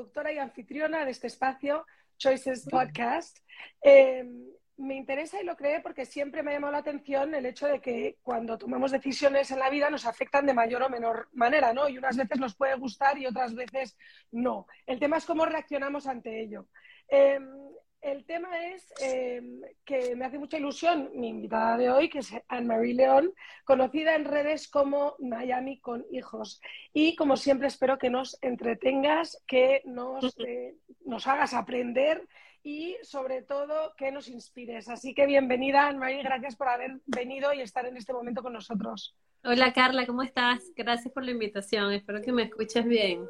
productora y anfitriona de este espacio Choices Podcast. Eh, me interesa y lo creé porque siempre me ha llamado la atención el hecho de que cuando tomamos decisiones en la vida nos afectan de mayor o menor manera, ¿no? Y unas veces nos puede gustar y otras veces no. El tema es cómo reaccionamos ante ello. Eh, el tema es em, que me hace mucha ilusión mi invitada de hoy, que es Anne-Marie León, conocida en redes como Miami con hijos. Y como siempre espero que nos entretengas, que nos, eh, nos hagas aprender y sobre todo que nos inspires. Así que bienvenida, Anne-Marie, gracias por haber venido y estar en este momento con nosotros. Hola Carla, ¿cómo estás? Gracias por la invitación, espero que me escuches bien.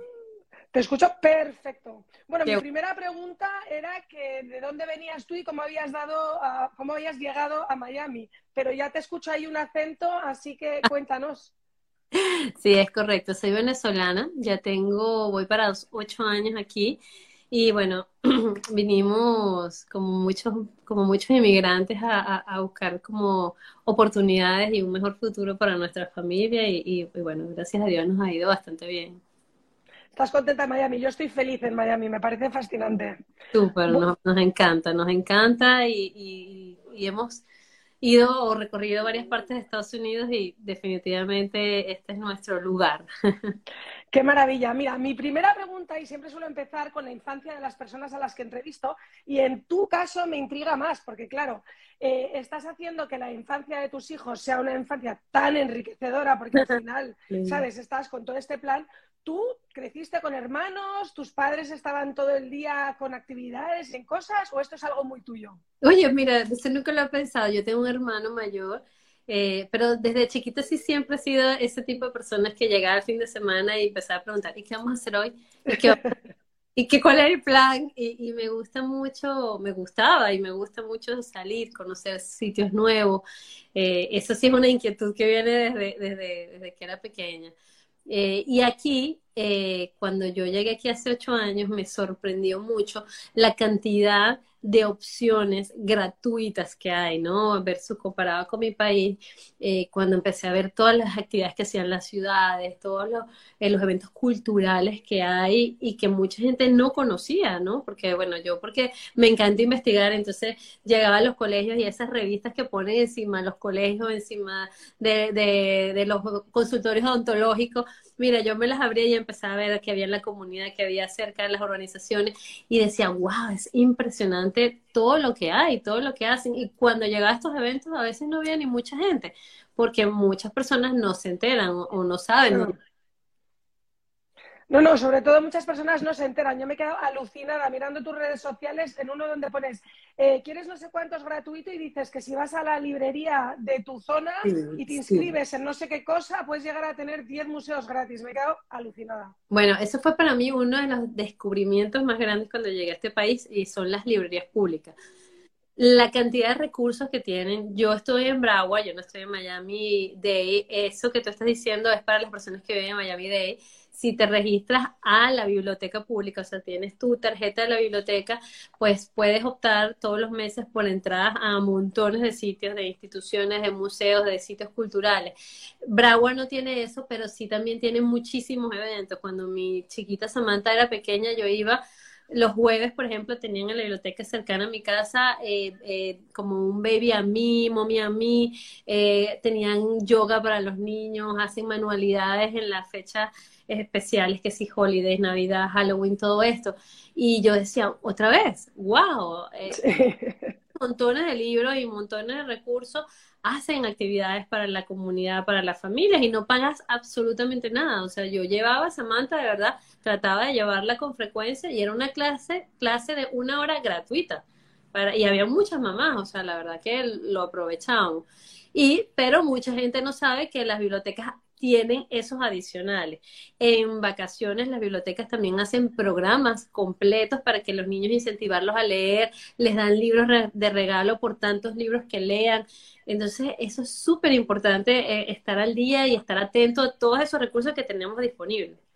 Te escucho perfecto. Bueno, mi primera pregunta era que de dónde venías tú y cómo habías dado, cómo habías llegado a Miami. Pero ya te escucho ahí un acento, así que cuéntanos. Sí, es correcto. Soy venezolana. Ya tengo, voy para ocho años aquí. Y bueno, vinimos como muchos, como muchos inmigrantes a, buscar como oportunidades y un mejor futuro para nuestra familia. y bueno, gracias a Dios nos ha ido bastante bien. Estás contenta en Miami. Yo estoy feliz en Miami, me parece fascinante. Súper, nos, encanta, nos encanta y, hemos ido o recorrido varias partes de Estados Unidos y definitivamente este es nuestro lugar. Qué maravilla. Mira, mi primera pregunta, y siempre suelo empezar con la infancia de las personas a las que entrevisto, y en tu caso me intriga más, porque claro, eh, estás haciendo que la infancia de tus hijos sea una infancia tan enriquecedora, porque al final, ¿sabes? Estás con todo este plan. ¿Tú creciste con hermanos? ¿Tus padres estaban todo el día con actividades, en cosas? ¿O esto es algo muy tuyo? Oye, mira, eso nunca lo he pensado. Yo tengo un hermano mayor, eh, pero desde chiquito sí siempre he sido ese tipo de personas que llegaba al fin de semana y empezaba a preguntar, ¿y qué vamos a hacer hoy? ¿Y qué, cuál es el plan? Y, me gusta mucho, me gustaba y me gusta mucho salir, conocer sitios nuevos. Eh, eso sí es una inquietud que viene desde, desde, desde que era pequeña. Eh, y aquí, eh, cuando yo llegué aquí hace ocho años, me sorprendió mucho la cantidad de opciones gratuitas que hay, ¿no? Versus comparado con mi país, eh, cuando empecé a ver todas las actividades que hacían las ciudades, todos los, eh, los, eventos culturales que hay y que mucha gente no conocía, ¿no? Porque, bueno, yo porque me encanta investigar, entonces llegaba a los colegios y esas revistas que ponen encima los colegios, encima de, de, de los consultorios odontológicos, mira, yo me las abría y empezaba a ver que había en la comunidad, que había cerca de las organizaciones y decía, wow, es impresionante todo lo que hay, todo lo que hacen. Y cuando llegaba a estos eventos a veces no había ni mucha gente, porque muchas personas no se enteran o, no saben. No, no, sobre todo muchas personas no se enteran. Yo me he quedado alucinada mirando tus redes sociales en uno donde pones, eh, ¿quieres no sé cuántos gratuito? Y dices que si vas a la librería de tu zona y te inscribes en no sé qué cosa, puedes llegar a tener 10 museos gratis. Me he quedado alucinada. Bueno, eso fue para mí uno de los descubrimientos más grandes cuando llegué a este país y son las librerías públicas la cantidad de recursos que tienen. Yo estoy en Broward, yo no estoy en Miami Day. Eso que tú estás diciendo es para las personas que viven en Miami Day si te registras a la biblioteca pública, o sea, tienes tu tarjeta de la biblioteca, pues puedes optar todos los meses por entradas a montones de sitios, de instituciones, de museos, de sitios culturales. Broward no tiene eso, pero sí también tiene muchísimos eventos. Cuando mi chiquita Samantha era pequeña, yo iba los jueves, por ejemplo, tenían en la biblioteca cercana a mi casa eh, eh, como un baby a mí, mommy a mí, eh, tenían yoga para los niños, hacen manualidades en la fecha especiales, que si holidays, Navidad, Halloween, todo esto. Y yo decía, otra vez, wow, eh, montones de libros y montones de recursos hacen actividades para la comunidad, para las familias y no pagas absolutamente nada. O sea, yo llevaba a Samantha, de verdad, trataba de llevarla con frecuencia y era una clase, clase de una hora gratuita. Para, y había muchas mamás, o sea, la verdad que lo aprovechaban. Y, pero mucha gente no sabe que las bibliotecas tienen esos adicionales. En vacaciones las bibliotecas también hacen programas completos para que los niños incentivarlos a leer, les dan libros de regalo por tantos libros que lean. Entonces, eso es súper importante, eh, estar al día y estar atento a todos esos recursos que tenemos disponibles.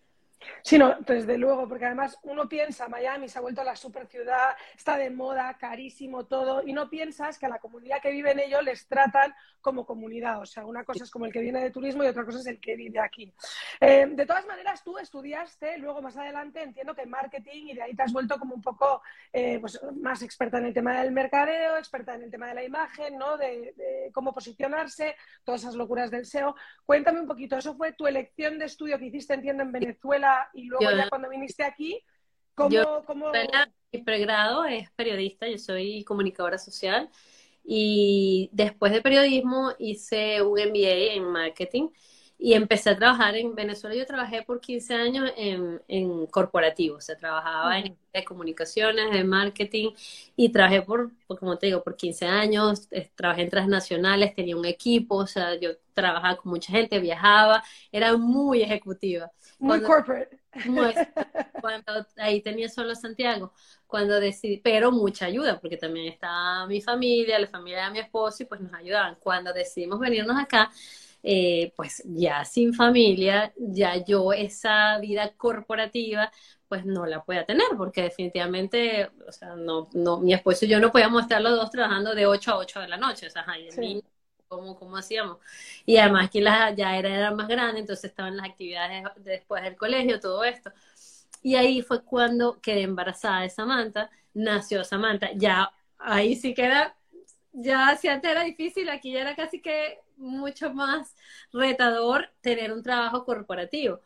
Sí, no, desde luego, porque además uno piensa, Miami se ha vuelto la super ciudad, está de moda, carísimo todo, y no piensas que a la comunidad que vive en ello les tratan como comunidad. O sea, una cosa es como el que viene de turismo y otra cosa es el que vive aquí. Eh, de todas maneras, tú estudiaste, luego más adelante entiendo que marketing y de ahí te has vuelto como un poco eh, pues, más experta en el tema del mercadeo, experta en el tema de la imagen, ¿no? De, de cómo posicionarse, todas esas locuras del SEO. Cuéntame un poquito, ¿eso fue tu elección de estudio que hiciste, entiendo, en Venezuela? Y luego ya cuando viniste aquí, ¿cómo...? Yo, cómo... Mi pregrado es periodista, yo soy comunicadora social y después de periodismo hice un MBA en marketing y empecé a trabajar en Venezuela. Yo trabajé por 15 años en, en corporativo, o sea, trabajaba en de comunicaciones, de marketing y trabajé por, como te digo, por 15 años, trabajé en transnacionales, tenía un equipo, o sea, yo trabajaba con mucha gente, viajaba, era muy ejecutiva. Muy corporate. cuando ahí tenía solo Santiago, cuando decidí, pero mucha ayuda, porque también estaba mi familia, la familia de mi esposo, y pues nos ayudaban. Cuando decidimos venirnos acá, eh, pues ya sin familia, ya yo esa vida corporativa, pues no la pueda tener, porque definitivamente, o sea, no, no, mi esposo y yo no podíamos estar los dos trabajando de 8 a 8 de la noche, o sea, ahí ¿cómo, hacíamos? Y además aquí la, ya era, era más grande, entonces estaban las actividades después del colegio, todo esto. Y ahí fue cuando quedé embarazada de Samantha, nació Samantha, ya ahí sí que era, ya si antes era difícil, aquí ya era casi que mucho más retador tener un trabajo corporativo.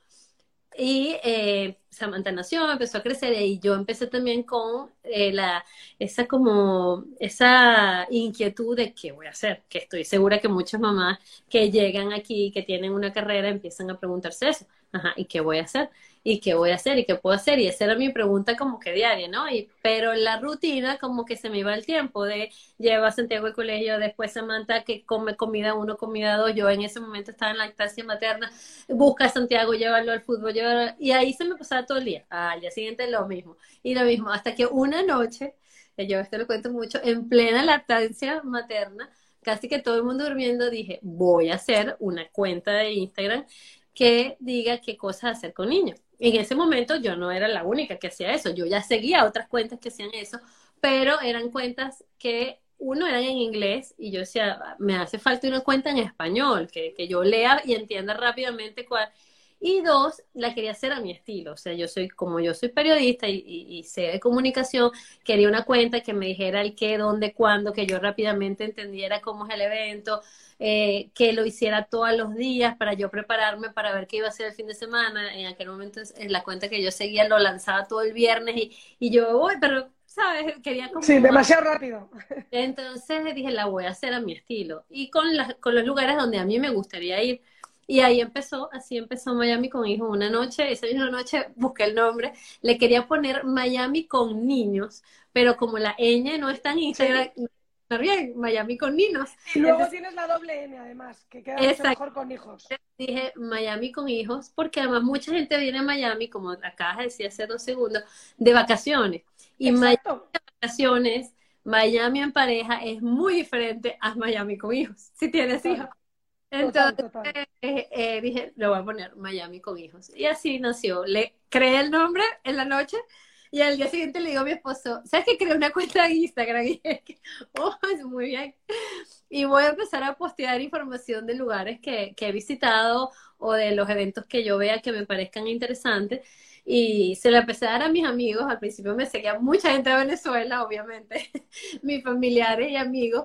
Y eh, Samantha nació, empezó a crecer y yo empecé también con eh, la, esa como, esa inquietud de qué voy a hacer, que estoy segura que muchas mamás que llegan aquí, que tienen una carrera, empiezan a preguntarse eso, ajá, ¿y qué voy a hacer? y qué voy a hacer y qué puedo hacer. Y esa era mi pregunta como que diaria, ¿no? Y, pero la rutina como que se me iba el tiempo de lleva a Santiago al colegio, después Samantha que come comida uno, comida dos. Yo en ese momento estaba en lactancia materna, busca a Santiago, llévalo al fútbol, llévalo, y ahí se me pasaba todo el día. Al día siguiente lo mismo. Y lo mismo, hasta que una noche, yo esto lo cuento mucho, en plena lactancia materna, casi que todo el mundo durmiendo, dije, voy a hacer una cuenta de Instagram que diga qué cosas hacer con niños en ese momento yo no era la única que hacía eso, yo ya seguía otras cuentas que hacían eso, pero eran cuentas que uno eran en inglés y yo decía, me hace falta una cuenta en español, que, que yo lea y entienda rápidamente cuál. Y dos, la quería hacer a mi estilo. O sea, yo soy, como yo soy periodista y, y, sé de comunicación, quería una cuenta que me dijera el qué, dónde, cuándo, que yo rápidamente entendiera cómo es el evento, eh, que lo hiciera todos los días para yo prepararme para ver qué iba a ser el fin de semana. En aquel momento, en la cuenta que yo seguía, lo lanzaba todo el viernes y, y yo, uy, pero, ¿sabes? Quería como... Sí, demasiado rápido. Entonces dije, la voy a hacer a mi estilo y con, las, con los lugares donde a mí me gustaría ir. Y ahí empezó, así empezó Miami con hijos. Una noche, esa misma noche busqué el nombre, le quería poner Miami con niños, pero como la ñ no está en Instagram, bien, Miami con niños. Y luego tienes la doble N además, que queda mucho mejor con hijos. Dije Miami con hijos, porque además mucha gente viene a Miami, como acabas de decir hace dos segundos, de vacaciones. Y Miami de vacaciones, Miami en pareja es muy diferente a Miami con hijos, si tienes hijos. Entonces eh, eh, dije, lo voy a poner Miami con hijos. Y así nació. Le creé el nombre en la noche y al día siguiente le digo a mi esposo, ¿sabes que creé una cuenta de Instagram? Y dije, oh, es muy bien. Y voy a empezar a postear información de lugares que, que he visitado o de los eventos que yo vea que me parezcan interesantes. Y se lo empecé a dar a mis amigos. Al principio me seguía mucha gente de Venezuela, obviamente, mis familiares y amigos,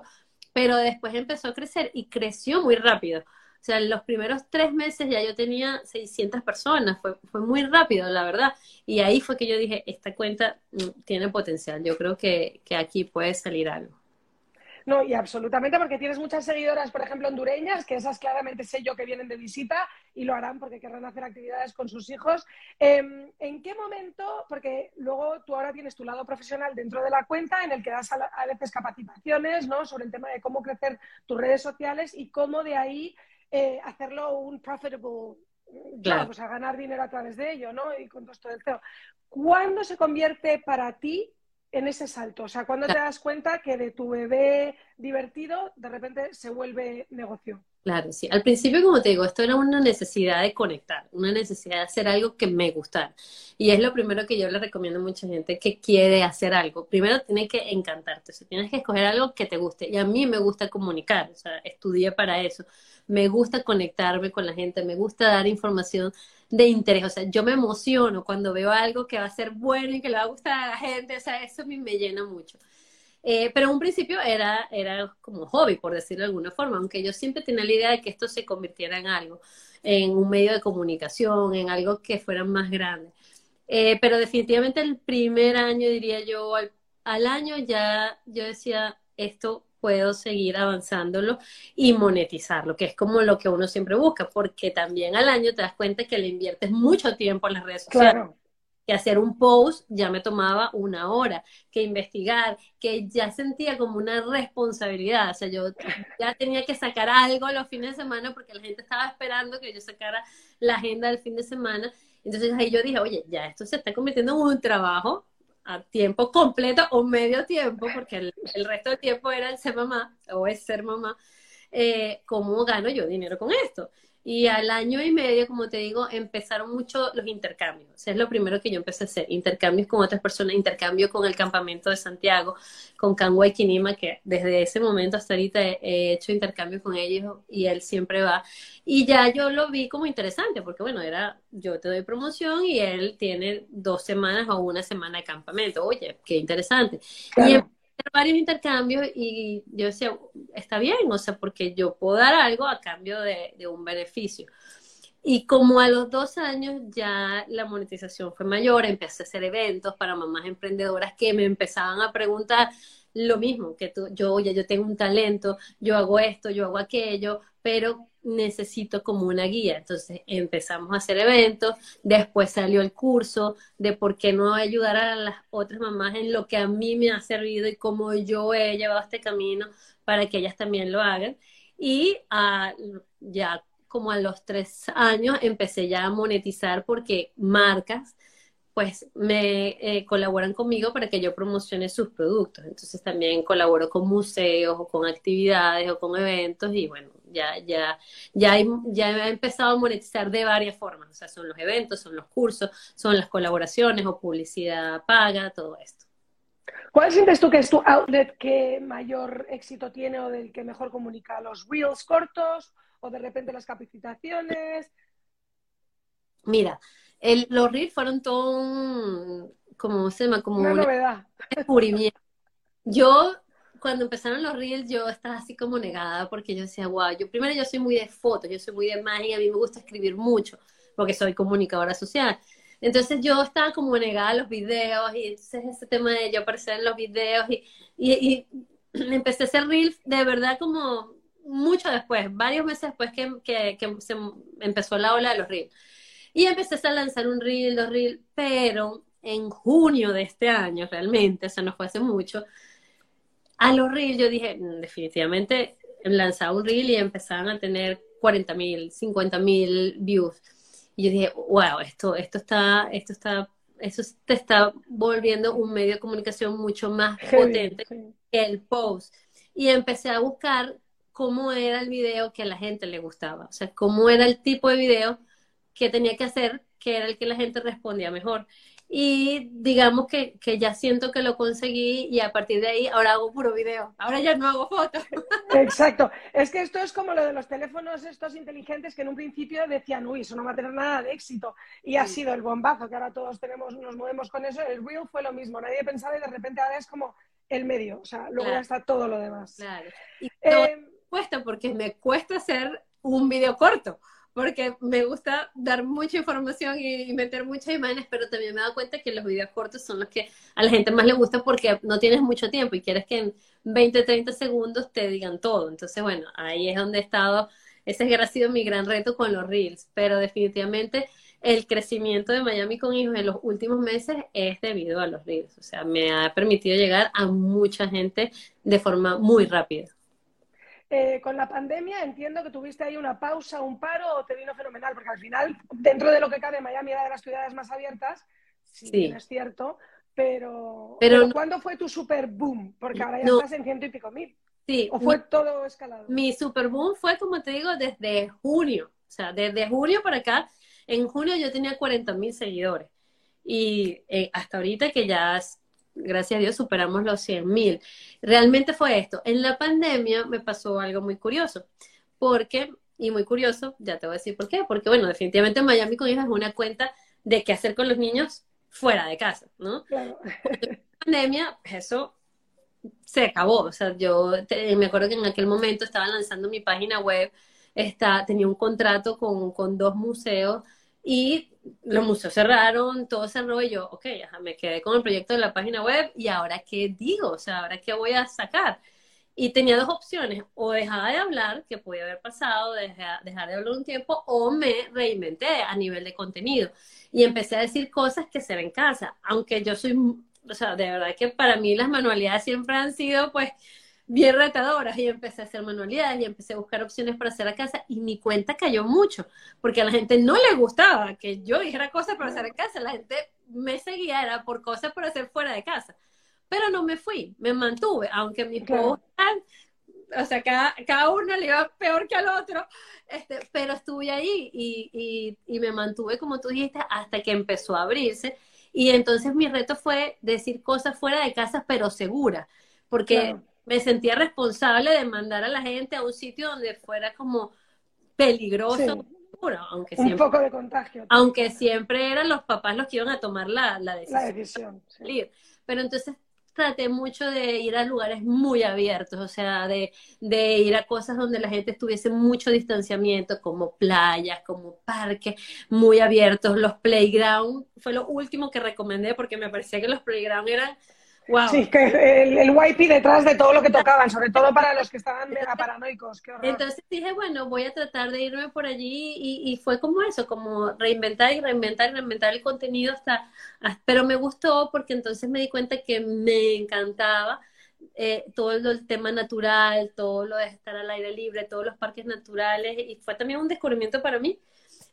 pero después empezó a crecer y creció muy rápido. O sea, en los primeros tres meses ya yo tenía 600 personas, fue, fue muy rápido, la verdad. Y ahí fue que yo dije, esta cuenta mm, tiene potencial, yo creo que, que aquí puede salir algo. No, y absolutamente, porque tienes muchas seguidoras, por ejemplo, hondureñas, que esas claramente sé yo que vienen de visita y lo harán porque querrán hacer actividades con sus hijos. Em, ¿En qué momento, porque luego tú ahora tienes tu lado profesional dentro de la cuenta en el que das a, veces capacitaciones ¿no? sobre el tema de cómo crecer tus redes sociales y cómo de ahí eh, hacerlo un profitable job, o sea, ganar dinero a través de ello, ¿no? Y con todo esto del CEO. ¿Cuándo se convierte para ti en ese salto? O sea, ¿cuándo te das cuenta que de tu bebé divertido, de repente se vuelve negocio. Claro, sí. Al principio, como te digo, esto era una necesidad de conectar, una necesidad de hacer algo que me gustara. Y es lo primero que yo le recomiendo a mucha gente que quiere hacer algo. Primero tiene que encantarte, o sea, tienes que escoger algo que te guste. Y a mí me gusta comunicar, o sea, estudié para eso. Me gusta conectarme con la gente, me gusta dar información de interés. O sea, yo me emociono cuando veo algo que va a ser bueno y que le va a gustar a la gente. O sea, eso mí me llena mucho. Eh, pero en un principio era, era como hobby, por decirlo de alguna forma, aunque yo siempre tenía la idea de que esto se convirtiera en algo, en un medio de comunicación, en algo que fuera más grande. Eh, pero definitivamente el primer año, diría yo, al, al, año ya yo decía, esto puedo seguir avanzándolo y monetizarlo, que es como lo que uno siempre busca, porque también al año te das cuenta que le inviertes mucho tiempo en las redes sociales. Claro que hacer un post ya me tomaba una hora, que investigar, que ya sentía como una responsabilidad, o sea, yo ya tenía que sacar algo los fines de semana porque la gente estaba esperando que yo sacara la agenda del fin de semana. Entonces ahí yo dije, oye, ya esto se está convirtiendo en un trabajo a tiempo completo o medio tiempo, porque el, resto del tiempo era el ser mamá o es ser mamá. Eh, ¿Cómo gano yo dinero con esto? Y al año y medio, como te digo, empezaron mucho los intercambios. Es lo primero que yo empecé a hacer, intercambios con otras personas, intercambio con el campamento de Santiago, con Canwa y Kinima, que desde ese momento hasta ahorita he, hecho intercambios con ellos y él siempre va. Y ya yo lo vi como interesante, porque bueno, era yo te doy promoción y él tiene dos semanas o una semana de campamento. Oye, qué interesante. Y varios intercambios y yo decía, está bien, o sea, porque yo puedo dar algo a cambio de, un beneficio. Y como a los dos años ya la monetización fue mayor, empecé a hacer eventos para mamás emprendedoras que me empezaban a preguntar lo mismo, que tú, yo, oye, yo tengo un talento, yo hago esto, yo hago aquello, pero necesito como una guía. Entonces empezamos a hacer eventos, después salió el curso de por qué no ayudar a las otras mamás en lo que a mí me ha servido y cómo yo he llevado este camino para que ellas también lo hagan. Y ah, ya como a los tres años empecé ya a monetizar porque marcas pues me eh, colaboran conmigo para que yo promocione sus productos. Entonces también colaboro con museos o con actividades o con eventos y bueno, ya, ya, ya, ya he empezado a monetizar de varias formas. O sea, son los eventos, son los cursos, son las colaboraciones o publicidad paga, todo esto. ¿Cuál sientes tú que es tu outlet que mayor éxito tiene o del que mejor comunica? ¿Los reels cortos o de repente las capacitaciones? Mira, los reels fueron todo un, como se llama, como una novedad. descubrimiento. Yo, cuando empezaron los reels, yo estaba así como negada porque yo decía, wow, yo primero yo soy muy de fotos, yo soy muy de imagen, a mí me gusta escribir mucho porque soy comunicadora social. Entonces yo estaba como negada a los videos y entonces ese tema de yo aparecer en los videos y, y, empecé a hacer reels de verdad como mucho después, varios meses después que, que, que se empezó la ola de los reels. Y empecé a lanzar un reel, dos reels, pero en junio de este año realmente, o sea, no fue hace mucho, a los reels yo dije, mm, definitivamente lanzaba un reel y empezaban a tener 40 mil, 50 mil views. Y yo dije, wow, esto, esto está, esto está, eso te está volviendo un medio de comunicación mucho más potente que el post. Y empecé a buscar cómo era el video que a la gente le gustaba, o sea, cómo era el tipo de video que tenía que hacer, que era el que la gente respondía mejor. Y digamos que, que, ya siento que lo conseguí y a partir de ahí ahora hago puro video. Ahora ya no hago fotos. Exacto. Es que esto es como lo de los teléfonos estos inteligentes que en un principio decían, uy, eso no va a tener nada de éxito. Y ha sido el bombazo que ahora todos tenemos, nos movemos con eso. El Reel fue lo mismo. Nadie pensaba y de repente ahora es como el medio. O sea, luego ya está todo lo demás. Claro. Y eh, cuesta porque me cuesta hacer un video corto porque me gusta dar mucha información y, meter muchas imágenes, pero también me he dado cuenta que los videos cortos son los que a la gente más le gusta porque no tienes mucho tiempo y quieres que en 20, 30 segundos te digan todo. Entonces, bueno, ahí es donde he estado, ese ha sido mi gran reto con los reels, pero definitivamente el crecimiento de Miami con hijos en los últimos meses es debido a los reels, o sea, me ha permitido llegar a mucha gente de forma muy rápida. Eh, con la pandemia entiendo que tuviste ahí una pausa, un paro o te vino fenomenal, porque al final, dentro de lo que cabe, Miami era de las ciudades más abiertas, sí, es cierto, pero, pero, ¿cuándo fue tu super boom? Porque ahora ya estás en ciento y pico mil. Sí. ¿O fue todo escalado? Mi super boom fue, como te digo, desde junio. O sea, desde junio para acá, en junio yo tenía 40 mil seguidores. Y eh, hasta ahorita que ya, gracias a Dios, superamos los 100 mil. Realmente fue esto. En la pandemia me pasó algo muy curioso. Porque, y muy curioso, ya te voy a decir por qué. Porque, bueno, definitivamente Miami con hijas es una cuenta de qué hacer con los niños fuera de casa, ¿no? Claro. En la pandemia, eso se acabó. O sea, yo me acuerdo que en aquel momento estaba lanzando mi página web, está, tenía un contrato con, con dos museos y los museos cerraron, todo cerró y yo, ok, me quedé con el proyecto de la página web y ahora qué digo, o sea, ahora qué voy a sacar. Y tenía dos opciones, o dejaba de hablar, que podía haber pasado, dejar, dejar de hablar un tiempo, o me reinventé a nivel de contenido. Y empecé a decir cosas que se ven en casa, aunque yo soy o sea, de verdad que para mí las manualidades siempre han sido pues bien retadoras y empecé a hacer manualidades y empecé a buscar opciones para hacer a casa y mi cuenta cayó mucho porque a la gente no le gustaba que yo dijera cosas para hacer a casa, la gente me seguía era por cosas para hacer fuera de casa, pero no me fui, me mantuve, aunque mis claro. o sea, cada, cada uno le iba peor que al otro, este, pero estuve ahí y, y, y me mantuve, como tú dijiste, hasta que empezó a abrirse y entonces mi reto fue decir cosas fuera de casa, pero segura, porque me sentía responsable de mandar a la gente a un sitio donde fuera como peligroso. aunque un poco de contagio. Aunque siempre eran los papás los que iban a tomar la, la decisión. La decisión Pero entonces traté mucho de ir a lugares muy abiertos, o sea, de, de, ir a cosas donde la gente estuviese mucho distanciamiento, como playas, como parques muy abiertos. Los playground fue lo último que recomendé porque me parecía que los playground eran Sí, que el, el YP detrás de todo lo que tocaban, sobre todo para los que estaban mega paranoicos. Entonces dije, bueno, voy a tratar de irme por allí y, fue como eso, como reinventar y reinventar y reinventar el contenido hasta, pero me gustó porque entonces me di cuenta que me encantaba eh, todo el, tema natural, todo lo de estar al aire libre, todos los parques naturales y fue también un descubrimiento para mí.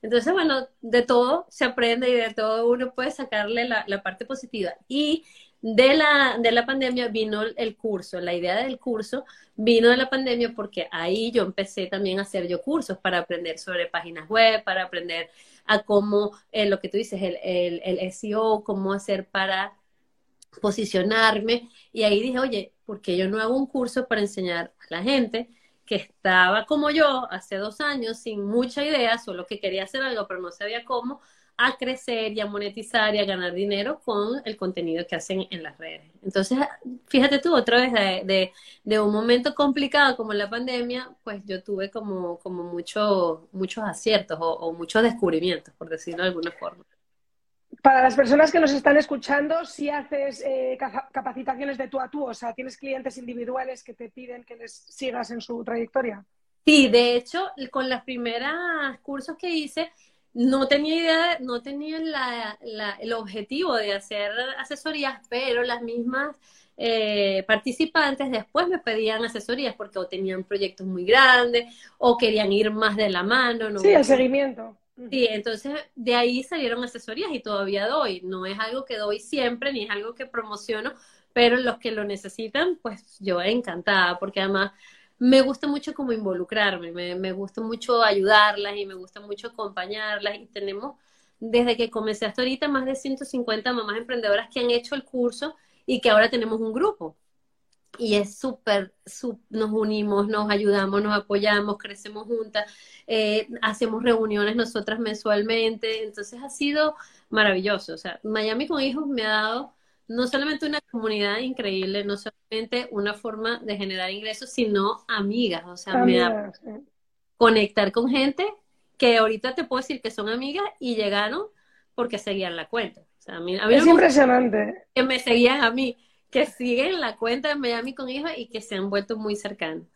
Entonces, bueno, de todo se aprende y de todo uno puede sacarle la, la parte positiva. Y de la, de la pandemia vino el curso, la idea del curso vino de la pandemia porque ahí yo empecé también a hacer yo cursos para aprender sobre páginas web, para aprender a cómo, eh, lo que tú dices, el, el, el SEO, cómo hacer para posicionarme. Y ahí dije, oye, ¿por qué yo no hago un curso para enseñar a la gente que estaba como yo hace dos años sin mucha idea, solo que quería hacer algo, pero no sabía cómo? A crecer y a monetizar y a ganar dinero con el contenido que hacen en las redes. Entonces, fíjate tú, otra vez de, de, un momento complicado como la pandemia, pues yo tuve como, como mucho, muchos aciertos o, muchos descubrimientos, por decirlo de alguna forma. Para las personas que nos están escuchando, si haces eh, capacitaciones de tú a tú, o sea, tienes clientes individuales que te piden que les sigas en su trayectoria. Sí, de hecho, con las primeras cursos que hice, no tenía idea, no tenía el objetivo de hacer asesorías, pero las mismas eh, participantes después me pedían asesorías porque o tenían proyectos muy grandes o querían ir más de la mano. ¿no? Sí, el seguimiento. Sí, entonces de ahí salieron asesorías y todavía doy. No es algo que doy siempre ni es algo que promociono, pero los que lo necesitan, pues yo encantada porque además me gusta mucho como involucrarme, me, gusta mucho ayudarlas y me gusta mucho acompañarlas y tenemos desde que comencé hasta ahorita más de 150 mamás emprendedoras que han hecho el curso y que ahora tenemos un grupo. Y es súper, nos unimos, nos ayudamos, nos apoyamos, crecemos juntas, eh, hacemos reuniones nosotras mensualmente, entonces ha sido maravilloso. O sea, Miami con hijos me ha dado no solamente una comunidad increíble, no solamente una forma de generar ingresos, sino amigas. O sea, me da conectar con gente que ahorita te puedo decir que son amigas y llegaron porque seguían la cuenta. es impresionante. Que me seguían a mí, que siguen la cuenta de Miami con hijos y que se han vuelto muy cercanos.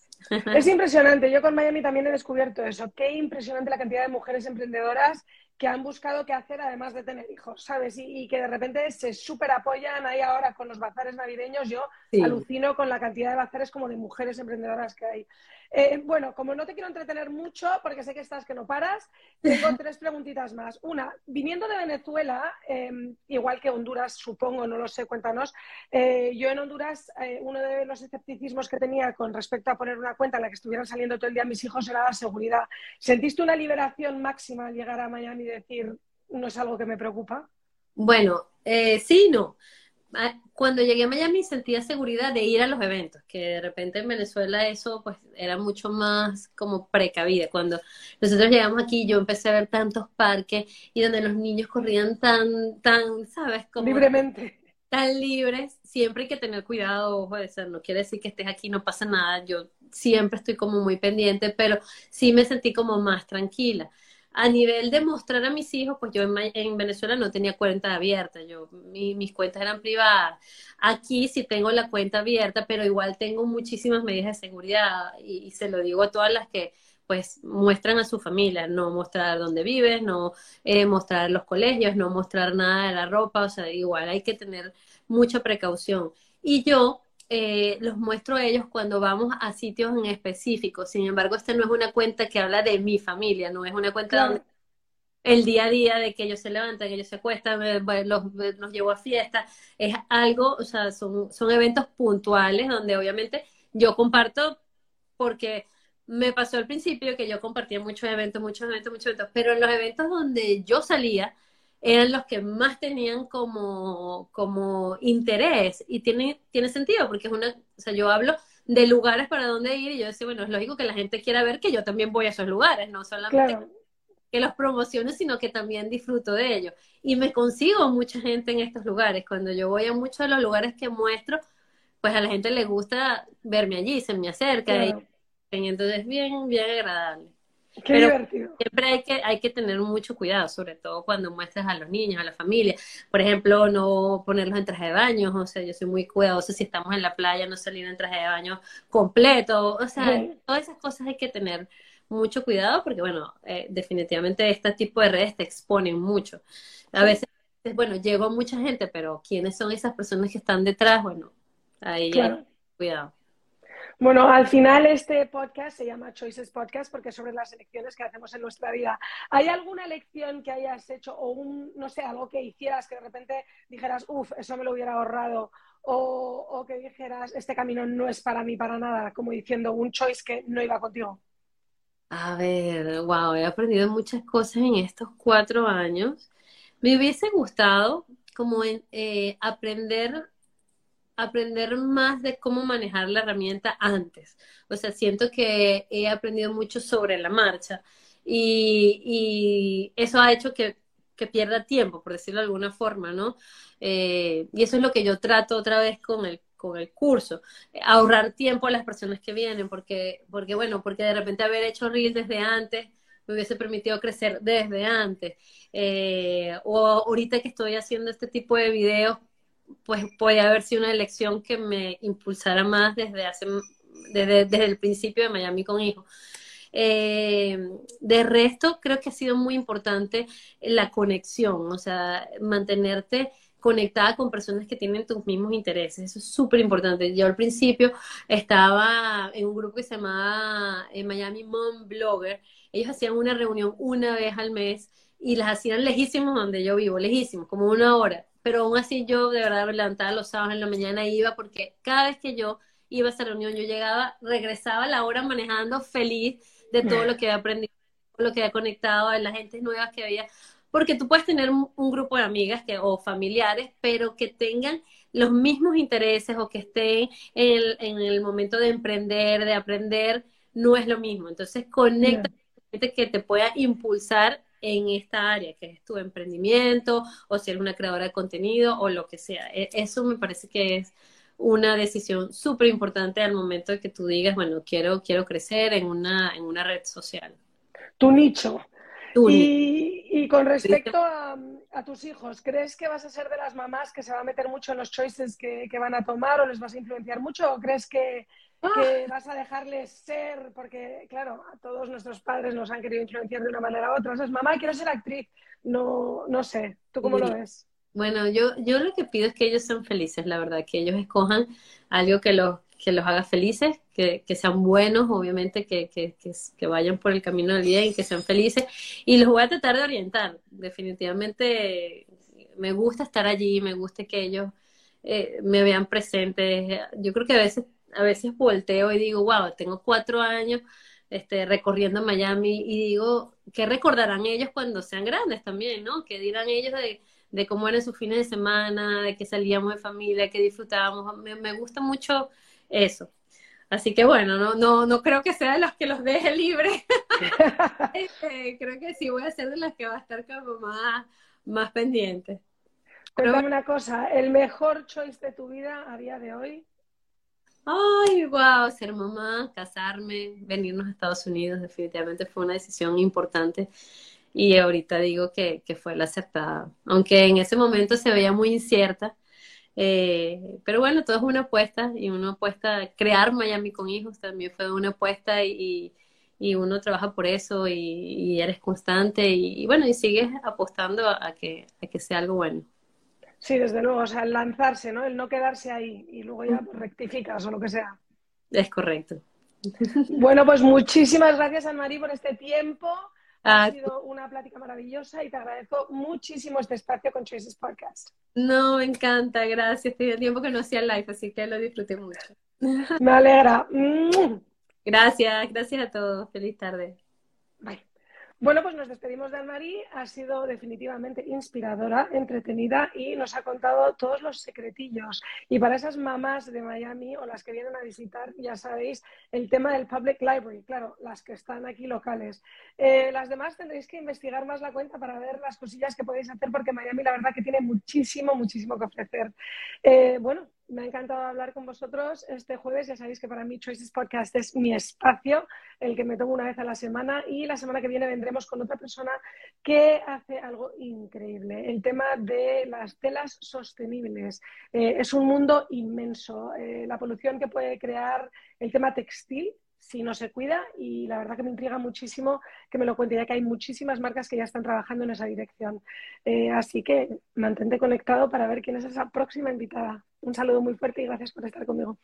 Es impresionante. Yo con Miami también he descubierto eso. Qué impresionante la cantidad de mujeres emprendedoras que han buscado qué hacer además de tener hijos, ¿sabes? Y, que de repente se súper apoyan ahí ahora con los bazares navideños. Yo alucino con la cantidad de bazares como de mujeres emprendedoras que hay. Eh, bueno, como no te quiero entretener mucho, porque sé que estás que no paras, tengo tres preguntitas más. Una, viniendo de Venezuela, em, igual que Honduras, supongo, no lo sé, cuéntanos. Eh, yo en Honduras, eh, uno de los escepticismos que tenía con respecto a poner una cuenta en la que estuvieran saliendo todo el día mis hijos era la seguridad. ¿Sentiste una liberación máxima al llegar a Miami y decir, no es algo que me preocupa? Bueno, sí, no. Cuando llegué a Miami sentía seguridad de ir a los eventos, que de repente en Venezuela eso pues era mucho más como precavida. Cuando nosotros llegamos aquí yo empecé a ver tantos parques y donde los niños corrían tan, tan, ¿sabes? Como libremente. Tan libres, siempre hay que tener cuidado, ojo de ser, no quiere decir que estés aquí no pasa nada, yo siempre estoy como muy pendiente, pero sí me sentí como más tranquila a nivel de mostrar a mis hijos, pues yo en, Venezuela no tenía cuenta abierta, yo mis cuentas eran privadas. Aquí sí tengo la cuenta abierta, pero igual tengo muchísimas medidas de seguridad y, se lo digo a todas las que pues muestran a su familia, no mostrar dónde vives, no eh, mostrar los colegios, no mostrar nada de la ropa, o sea, igual hay que tener mucha precaución. Y yo eh, los muestro a ellos cuando vamos a sitios en específico. Sin embargo, esta no es una cuenta que habla de mi familia, no es una cuenta donde el día a día de que ellos se levantan, que ellos se acuestan, eh, los, nos llevo a fiesta, es algo, o sea, son, son eventos puntuales donde obviamente yo comparto porque me pasó al principio que yo compartía muchos eventos, muchos eventos, muchos eventos, pero en los eventos donde yo salía, eran los que más tenían como, como interés y tiene, tiene sentido porque es una, o sea, yo hablo de lugares para donde ir y yo decía, bueno, es lógico que la gente quiera ver que yo también voy a esos lugares, no solamente que los promocione, sino que también disfruto de ellos. Y me consigo mucha gente en estos lugares. Cuando yo voy a muchos de los lugares que muestro, pues a la gente le gusta verme allí, se me acerca y entonces bien, bien agradable. Qué divertido. Siempre hay que, hay que tener mucho cuidado, sobre todo cuando muestras a los niños, a la familia. Por ejemplo, no ponerlos en traje de baño, o sea, yo soy muy cuidadosa si estamos en la playa, no salir en traje de baño completo, o sea, todas esas cosas hay que tener mucho cuidado porque, bueno, eh, definitivamente este tipo de redes te exponen mucho. A veces, bueno, llegó mucha gente, pero ¿quiénes son esas personas que están detrás? Bueno, ahí claro. cuidado. Bueno, al final este podcast se llama Choices Podcast porque es sobre las elecciones que hacemos en nuestra vida. ¿Hay alguna elección que hayas hecho o un, no sé, algo que hicieras que de repente dijeras, uff, eso me lo hubiera ahorrado? O, o, que dijeras, este camino no es para mí para nada, como diciendo un choice que no iba contigo. A ver, wow, he aprendido muchas cosas en estos cuatro años. Me hubiese gustado como eh, aprender aprender más de cómo manejar la herramienta antes. O sea, siento que he aprendido mucho sobre la marcha y, eso ha hecho que, pierda tiempo, por decirlo de alguna forma, ¿no? Eh, y eso es lo que yo trato otra vez con el, con el curso, ahorrar tiempo a las personas que vienen, porque, porque bueno, porque de repente haber hecho Reel desde antes me hubiese permitido crecer desde antes. Eh, o ahorita que estoy haciendo este tipo de videos, pues puede haber sido una elección que me impulsara más desde hace desde, desde el principio de Miami con hijos. Eh, de resto, creo que ha sido muy importante la conexión, o sea, mantenerte conectada con personas que tienen tus mismos intereses. Eso es súper importante. Yo al principio estaba en un grupo que se llamaba eh, Miami Mom Blogger. Ellos hacían una reunión una vez al mes y las hacían lejísimos donde yo vivo, lejísimos, como una hora pero aún así yo de verdad me levantaba los sábados en la mañana e iba porque cada vez que yo iba a esa reunión, yo llegaba, regresaba a la hora manejando feliz de todo lo que había aprendido, lo que había conectado, de las gente nuevas que había, porque tú puedes tener un, grupo de amigas que, o familiares, pero que tengan los mismos intereses o que estén en el, en el momento de emprender, de aprender, no es lo mismo. Entonces, conecta gente que te pueda impulsar en esta área, que es tu emprendimiento o si eres una creadora de contenido o lo que sea. E, eso me parece que es una decisión súper importante al momento de que tú digas, bueno, quiero, quiero crecer en una, en una red social. Tu nicho. y, y, con respecto a, a, tus hijos, ¿crees que vas a ser de las mamás que se va a meter mucho en los choices que, que van a tomar o les vas a influenciar mucho? ¿O crees que que vas a dejarles ser, porque claro, a todos nuestros padres nos han querido influenciar de una manera u otra. O sea, mamá, quiero ser actriz. No, no sé, ¿tú cómo lo ves? Bueno, yo, yo lo que pido es que ellos sean felices, la verdad, que ellos escojan algo que los, que los haga felices, que, que sean buenos, obviamente, que, que, que, vayan por el camino del bien, que sean felices. Y los voy a tratar de orientar. Definitivamente me gusta estar allí, me gusta que ellos eh, me vean presentes. Yo creo que a veces, a veces volteo y digo, wow, tengo cuatro años este, recorriendo Miami y digo, ¿qué recordarán ellos cuando sean grandes también, no? ¿Qué dirán ellos de, de cómo eran sus fines de semana, de que salíamos de familia, que disfrutábamos? Me, me gusta mucho eso. Así que bueno, no, no, no creo que sea de los que los deje libres. Este, creo que sí voy a ser de las que va a estar como más, más pendiente. Cuéntame una cosa, ¿el mejor choice de tu vida a día de hoy? Ay, wow, ser mamá, casarme, venirnos a Estados Unidos, definitivamente fue una decisión importante y ahorita digo que, que fue la acertada, aunque en ese momento se veía muy incierta, eh, pero bueno, todo es una apuesta y una apuesta, crear Miami con hijos también fue una apuesta y, y uno trabaja por eso y, eres constante y, bueno, y sigues apostando que, a que sea algo bueno. Sí, desde luego, o sea, el lanzarse, ¿no? El no quedarse ahí y luego ya pues, rectificas o lo que sea. Es correcto. Bueno, pues muchísimas gracias, Anne-Marie, por este tiempo. Ha sido una plática maravillosa y te agradezco muchísimo este espacio con Choices Podcast. No, me encanta, gracias. Tenía tiempo que no hacía live, así que lo disfruté mucho. Me alegra. Gracias, gracias a todos. Feliz tarde. Bueno, pues nos despedimos de Anne-Marie. Ha sido definitivamente inspiradora, entretenida y nos ha contado todos los secretillos. Y para esas mamás de Miami o las que vienen a visitar, ya sabéis, el tema del Public Library, claro, las que están aquí locales. Eh, las demás tendréis que investigar más la cuenta para ver las cosillas que podéis hacer porque Miami la verdad que tiene muchísimo, muchísimo que ofrecer. Eh, bueno, me ha encantado hablar con vosotros este jueves. Ya sabéis que para mí Choices Podcast es mi espacio, el que me tomo una vez a la semana. Y la semana que viene vendremos con otra persona que hace algo increíble. El tema de las telas sostenibles. Eh, es un mundo inmenso. Eh, la polución que puede crear el tema textil si no se cuida y la verdad que me intriga muchísimo que me lo cuente, ya que hay muchísimas marcas que ya están trabajando en esa dirección. Eh, así que mantente conectado para ver quién es esa próxima invitada. Un saludo muy fuerte y gracias por estar conmigo.